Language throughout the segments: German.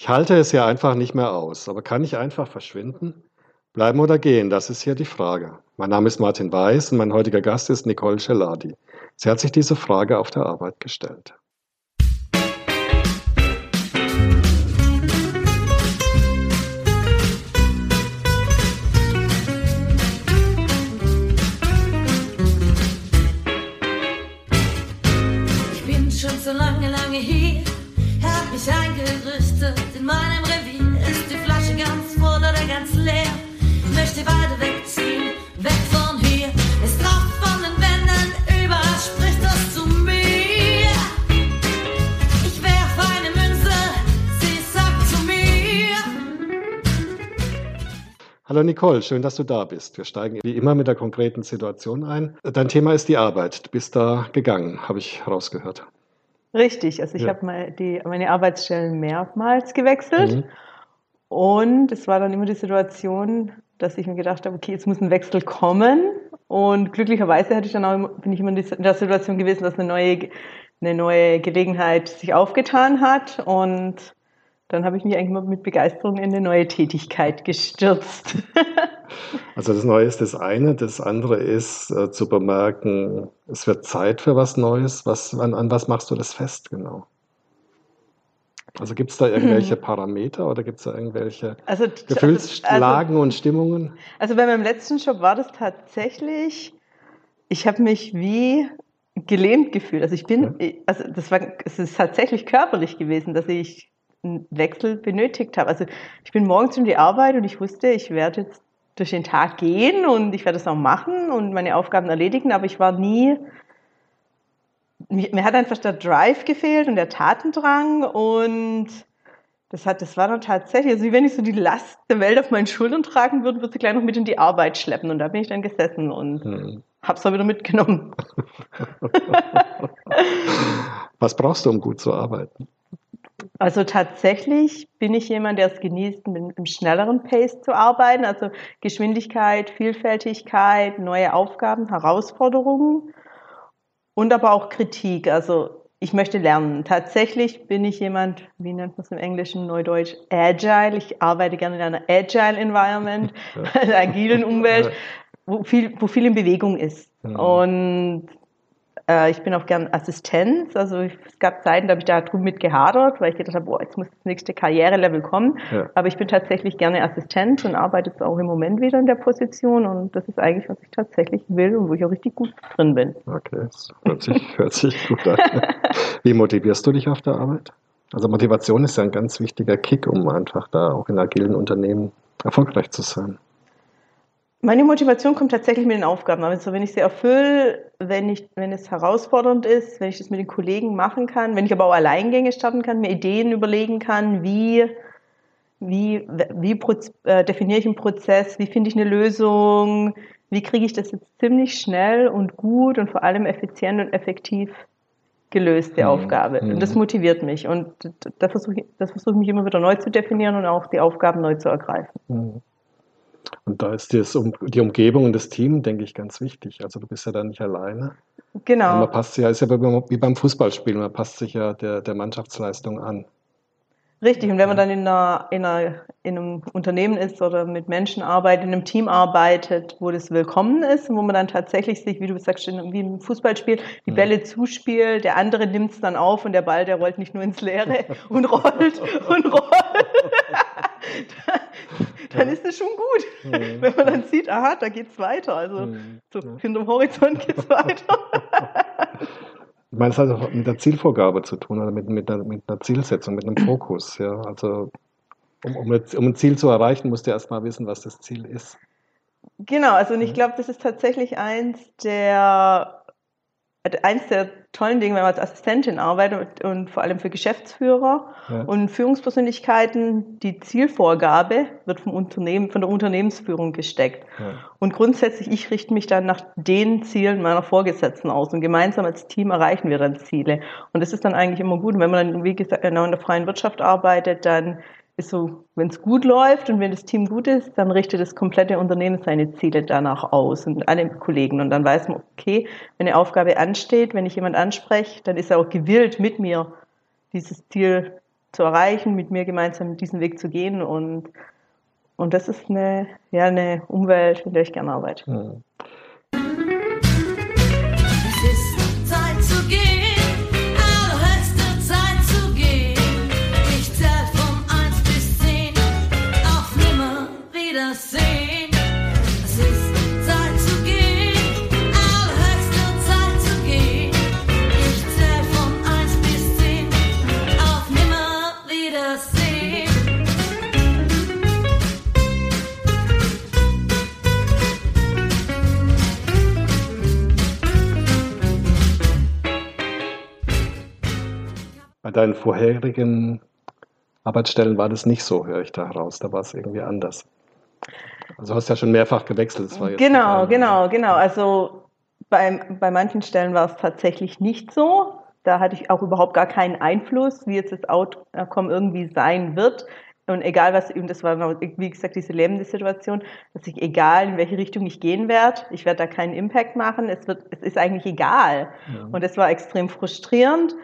Ich halte es ja einfach nicht mehr aus, aber kann ich einfach verschwinden? Bleiben oder gehen, das ist hier die Frage. Mein Name ist Martin Weiß und mein heutiger Gast ist Nicole Celadi. Sie hat sich diese Frage auf der Arbeit gestellt. Hallo Nicole, schön, dass du da bist. Wir steigen wie immer mit der konkreten Situation ein. Dein Thema ist die Arbeit. Du bist da gegangen, habe ich rausgehört. Richtig, also ich Ja. habe mal die, meine Arbeitsstellen mehrmals gewechselt Mhm. und es war dann immer die Situation, dass ich mir gedacht habe, okay, jetzt muss ein Wechsel kommen und glücklicherweise hatte ich dann auch, bin ich immer in der Situation gewesen, dass eine neue, eine neue Gelegenheit sich aufgetan hat und dann habe ich mich eigentlich immer mit Begeisterung in eine neue Tätigkeit gestürzt. Also das Neue ist das eine, das andere ist äh, zu bemerken, es wird Zeit für was Neues. Was, an, an was machst du das fest genau? Also gibt es da irgendwelche Parameter oder gibt es da irgendwelche Also, Gefühlslagen und Stimmungen? Also bei meinem letzten Job war das tatsächlich, ich habe mich wie gelähmt gefühlt. Also ich bin, also das war, es ist tatsächlich körperlich gewesen, dass ich einen Wechsel benötigt habe. Also ich bin morgens in die Arbeit und ich wusste, ich werde jetzt durch den Tag gehen und ich werde es auch machen und meine Aufgaben erledigen, aber ich war nie, mir, hat einfach der Drive gefehlt und der Tatendrang und das hat, das war dann tatsächlich, also wie wenn ich so die Last der Welt auf meinen Schultern tragen würde, würde sie gleich noch mit in die Arbeit schleppen. Und da bin ich dann gesessen und Hm. hab's dann wieder mitgenommen. Was brauchst du, um gut zu arbeiten? Also tatsächlich bin ich jemand, der es genießt, mit einem schnelleren Pace zu arbeiten. Also Geschwindigkeit, Vielfältigkeit, neue Aufgaben, Herausforderungen und aber auch Kritik. Also ich möchte lernen. Tatsächlich bin ich jemand, wie nennt man es im Englischen, Neudeutsch, agile. Ich arbeite gerne in einer agile Environment, einer agilen Umwelt, wo viel, wo viel in Bewegung ist. Und äh, ich bin auch gern Assistenz. Also ich, es gab Zeiten, da habe ich da drüben mit gehadert, weil ich gedacht habe, boah, jetzt muss das nächste Karrierelevel kommen. Ja. Aber ich bin tatsächlich gerne Assistenz und arbeite jetzt auch im Moment wieder in der Position. Und das ist eigentlich, was ich tatsächlich will und wo ich auch richtig gut drin bin. Okay, das hört sich, hört sich gut an. Wie motivierst du dich auf der Arbeit? Also Motivation ist ja ein ganz wichtiger Kick, um einfach da auch in agilen Unternehmen erfolgreich zu sein. Meine Motivation kommt tatsächlich mit den Aufgaben. Also wenn ich sie erfülle, wenn, ich, wenn es herausfordernd ist, wenn ich das mit den Kollegen machen kann, wenn ich aber auch Alleingänge starten kann, mir Ideen überlegen kann, wie, wie, wie äh, definiere ich einen Prozess, wie finde ich eine Lösung, wie kriege ich das jetzt ziemlich schnell und gut und vor allem effizient und effektiv gelöst, die Mhm. Aufgabe. Mhm. Und das motiviert mich. Und da versuche ich, das versuche ich mich immer wieder neu zu definieren und auch die Aufgaben neu zu ergreifen. Mhm. Und da ist das, die Umgebung und das Team, denke ich, ganz wichtig. Also du bist ja da nicht alleine. Genau. Und man passt sich ja, ist ja wie beim, Fußballspielen, man passt sich ja der, der Mannschaftsleistung an. Richtig, und wenn man dann in, einer, in, einer, in einem Unternehmen ist oder mit Menschen arbeitet, in einem Team arbeitet, wo das willkommen ist und wo man dann tatsächlich sich, wie du sagst, wie im Fußballspiel, die Mhm. Bälle zuspielt, der andere nimmt es dann auf und der Ball, der rollt nicht nur ins Leere und rollt und rollt. dann ist es schon gut, Mhm. wenn man dann sieht, aha, da geht's weiter. Also Mhm. so hinterm Horizont geht's weiter. Ich meine, es hat auch mit der Zielvorgabe zu tun oder mit, mit, einer, mit einer Zielsetzung, mit einem Fokus. Ja. Also um, um, um ein Ziel zu erreichen, musst du erstmal wissen, was das Ziel ist. Genau, also und ich Mhm. glaube, das ist tatsächlich eins der eins der tollen Dinge, wenn man als Assistentin arbeitet und, und vor allem für Geschäftsführer Ja. und Führungspersönlichkeiten, die Zielvorgabe wird vom Unternehmen, von der Unternehmensführung gesteckt. Ja. Und grundsätzlich, ich richte mich dann nach den Zielen meiner Vorgesetzten aus und gemeinsam als Team erreichen wir dann Ziele. Und das ist dann eigentlich immer gut. Und wenn man dann, wie gesagt, genau in der freien Wirtschaft arbeitet, dann ist so, wenn es gut läuft und wenn das Team gut ist, dann richtet das komplette Unternehmen seine Ziele danach aus und alle Kollegen. Und dann weiß man, okay, wenn eine Aufgabe ansteht, wenn ich jemand anspreche, dann ist er auch gewillt, mit mir dieses Ziel zu erreichen, mit mir gemeinsam diesen Weg zu gehen und und das ist eine, ja, eine Umwelt, in der ich gerne arbeite. Mhm. Deinen vorherigen Arbeitsstellen war das nicht so, höre ich da heraus. Da war es irgendwie anders. Also hast ja schon mehrfach gewechselt. Jetzt Genau, nicht genau, genau. Also bei, bei manchen Stellen war es tatsächlich nicht so. Da hatte ich auch überhaupt gar keinen Einfluss, wie jetzt das Outcome irgendwie sein wird. Und egal was, und das war, wie gesagt, diese lebende Situation, dass ich, egal in welche Richtung ich gehen werde, ich werde da keinen Impact machen, es wird, es ist eigentlich egal. Ja. Und das war extrem frustrierend.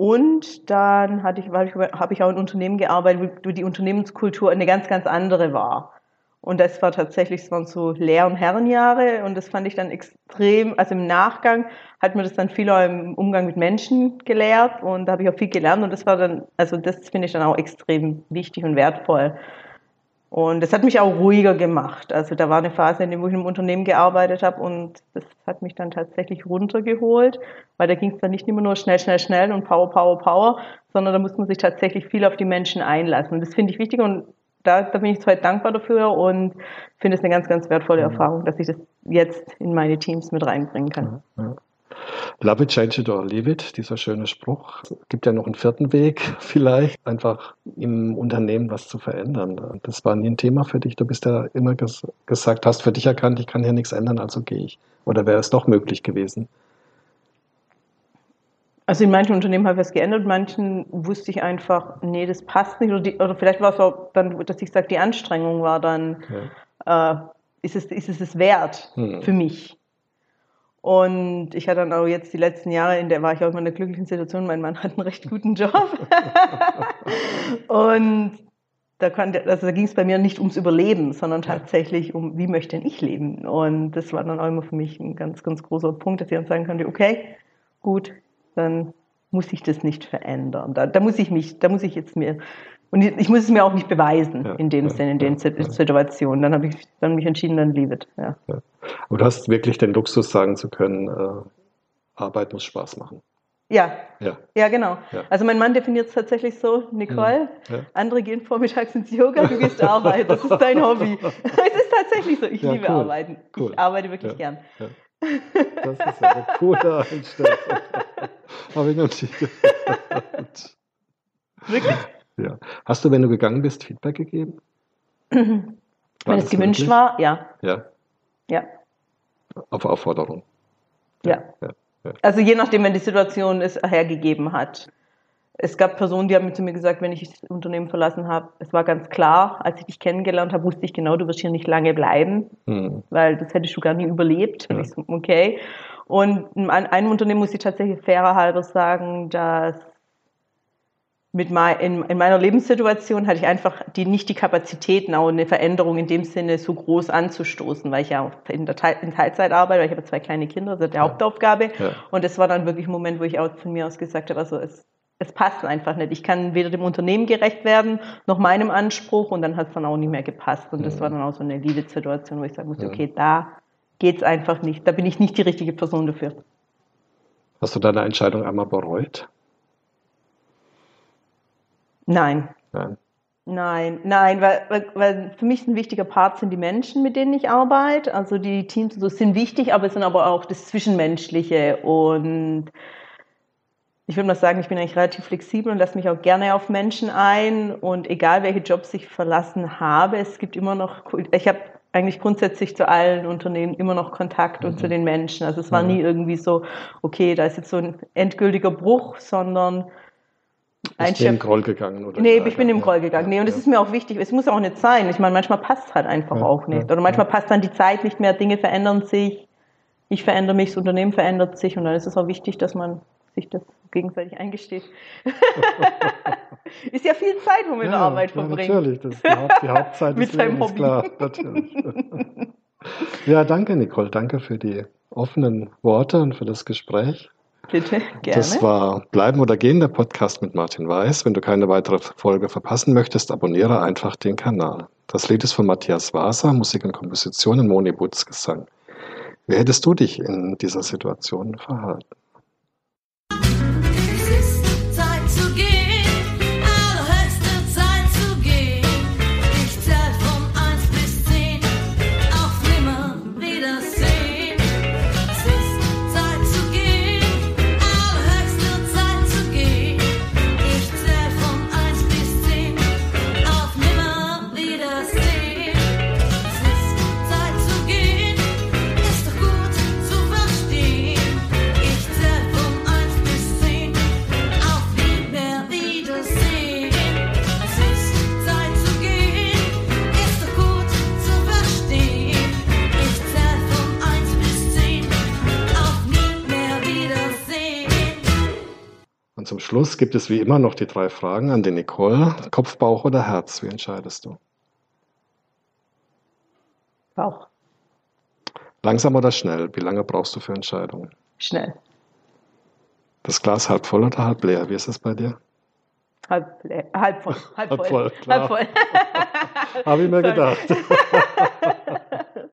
Und dann hatte ich, weil ich, habe ich auch in Unternehmen gearbeitet, wo die Unternehmenskultur eine ganz, ganz andere war. Und das war tatsächlich, es waren so Lehr- und Herrenjahre und das fand ich dann extrem, also im Nachgang hat mir das dann viel auch im Umgang mit Menschen gelehrt und da habe ich auch viel gelernt und das war dann, also das finde ich dann auch extrem wichtig und wertvoll. Und das hat mich auch ruhiger gemacht. Also da war eine Phase, in der ich einem Unternehmen gearbeitet habe und das hat mich dann tatsächlich runtergeholt, weil da ging es dann nicht immer nur schnell, schnell, schnell und Power, Power, Power, sondern da muss man sich tatsächlich viel auf die Menschen einlassen. Und das finde ich wichtig und da, da bin ich heute dankbar dafür und finde es eine ganz, ganz wertvolle Erfahrung, dass ich das jetzt in meine Teams mit reinbringen kann. Ja. Love it, change it or leave it, dieser schöne Spruch. Es gibt ja noch einen vierten Weg, vielleicht einfach im Unternehmen was zu verändern. Das war nie ein Thema für dich. Du bist ja immer ges gesagt, hast für dich erkannt, ich kann hier nichts ändern, also gehe ich. Oder wäre es doch möglich gewesen? Also in manchen Unternehmen habe ich was geändert, manchen wusste ich einfach, nee, das passt nicht. Oder, die, oder vielleicht war es auch dann, dass ich sage, die Anstrengung war dann, äh, ist, es, ist es es wert Hm. für mich. Und ich hatte dann auch jetzt die letzten Jahre, in der war ich auch immer in einer glücklichen Situation, mein Mann hat einen recht guten Job. und da, konnte, also da ging es bei mir nicht ums Überleben, sondern tatsächlich um, wie möchte denn ich leben? Und das war dann auch immer für mich ein ganz, ganz großer Punkt, dass ich dann sagen konnte, okay, gut, dann muss ich das nicht verändern. Da, da muss ich mich, da muss ich jetzt mir, und ich, muss es mir auch nicht beweisen Ja, in dem ja, Sinne, in den ja, Sit- ja. Situationen. Dann habe ich dann mich entschieden, dann leave it. Ja. Aber du hast wirklich den Luxus sagen zu können, äh, Arbeit muss Spaß machen. ja, Ja. ja, genau. Also mein Mann definiert es tatsächlich so, Nicole, andere gehen vormittags ins Yoga, du gehst arbeiten, das ist dein Hobby. es ist tatsächlich so, ich liebe cool, Arbeiten. cool. Ich arbeite wirklich gern. Das ist eine coole Einstellung. Habe ich noch nicht gehört. Wirklich? Ja. Hast du, wenn du gegangen bist, Feedback gegeben? Wenn das es gewünscht möglich? war, ja. Ja, Ja. auf Aufforderung. Ja. ja. Also je nachdem, wenn die Situation es hergegeben hat. Es gab Personen, die haben zu mir gesagt, wenn ich das Unternehmen verlassen habe, es war ganz klar, als ich dich kennengelernt habe, wusste ich genau, du wirst hier nicht lange bleiben, Hm. weil das hättest du gar nie überlebt. Und Ja. ich so, okay. Und in ein- einem Unternehmen muss ich tatsächlich fairer halber sagen, dass mit mei in, in meiner Lebenssituation hatte ich einfach die, nicht die Kapazitäten, auch eine Veränderung in dem Sinne so groß anzustoßen, weil ich ja auch in, der Teil, in Teilzeit arbeite, weil ich habe zwei kleine Kinder, das ist die Ja. Hauptaufgabe. Ja. Und das war dann wirklich ein Moment, wo ich auch von mir aus gesagt habe, also es, es passt einfach nicht. Ich kann weder dem Unternehmen gerecht werden, noch meinem Anspruch und dann hat es dann auch nicht mehr gepasst. Und das Mhm. war dann auch so eine Leave-Situation, wo ich sagen musste, Mhm. okay, da geht's einfach nicht. Da bin ich nicht die richtige Person dafür. Hast du deine Entscheidung einmal bereut? Nein. Nein. Nein, nein, weil, weil, für mich ein wichtiger Part sind die Menschen, mit denen ich arbeite. Also die Teams so sind wichtig, aber es sind aber auch das Zwischenmenschliche. Und ich würde mal sagen, ich bin eigentlich relativ flexibel und lasse mich auch gerne auf Menschen ein. Und egal welche Jobs ich verlassen habe, es gibt immer noch, ich habe eigentlich grundsätzlich zu allen Unternehmen immer noch Kontakt und Mhm. zu den Menschen. Also es war Mhm. nie irgendwie so, okay, da ist jetzt so ein endgültiger Bruch, sondern ein Chef Groll gegangen? Oder Nee, ich bin im Ja, Groll gegangen. Nee, und ja. ist mir auch wichtig. Es muss auch nicht sein. Ich meine, manchmal passt es halt einfach Ja, auch nicht. ja, Oder manchmal ja. passt dann die Zeit nicht mehr, Dinge verändern sich, ich verändere mich, das Unternehmen verändert sich und dann ist es auch wichtig, dass man sich das gegenseitig eingesteht. ist ja viel Zeit, wo man in der Arbeit ja, verbringt. Natürlich, das ist die, Haupt, die Hauptzeit Mit des seinem Lebens, Hobby. klar, natürlich. ja, danke Nicole, danke für die offenen Worte und für das Gespräch. Bitte, gerne. Das war Bleiben oder Gehen, der Podcast mit Martin Weiß. Wenn du keine weitere Folge verpassen möchtest, abonniere einfach den Kanal. Das Lied ist von Matthias Waser, Musik und Komposition in Moni Butz Gesang. Wie hättest du dich in dieser Situation verhalten? Schluss gibt es wie immer noch die drei Fragen an die Nicole. Kopf, Bauch oder Herz? Wie entscheidest du? Bauch. Langsam oder schnell? Wie lange brauchst du für Entscheidungen? Schnell. Das Glas halb voll oder halb leer? Wie ist es bei dir? Halb, leer- halb voll. Halb, Halb voll. Halb voll. Habe ich mir gedacht.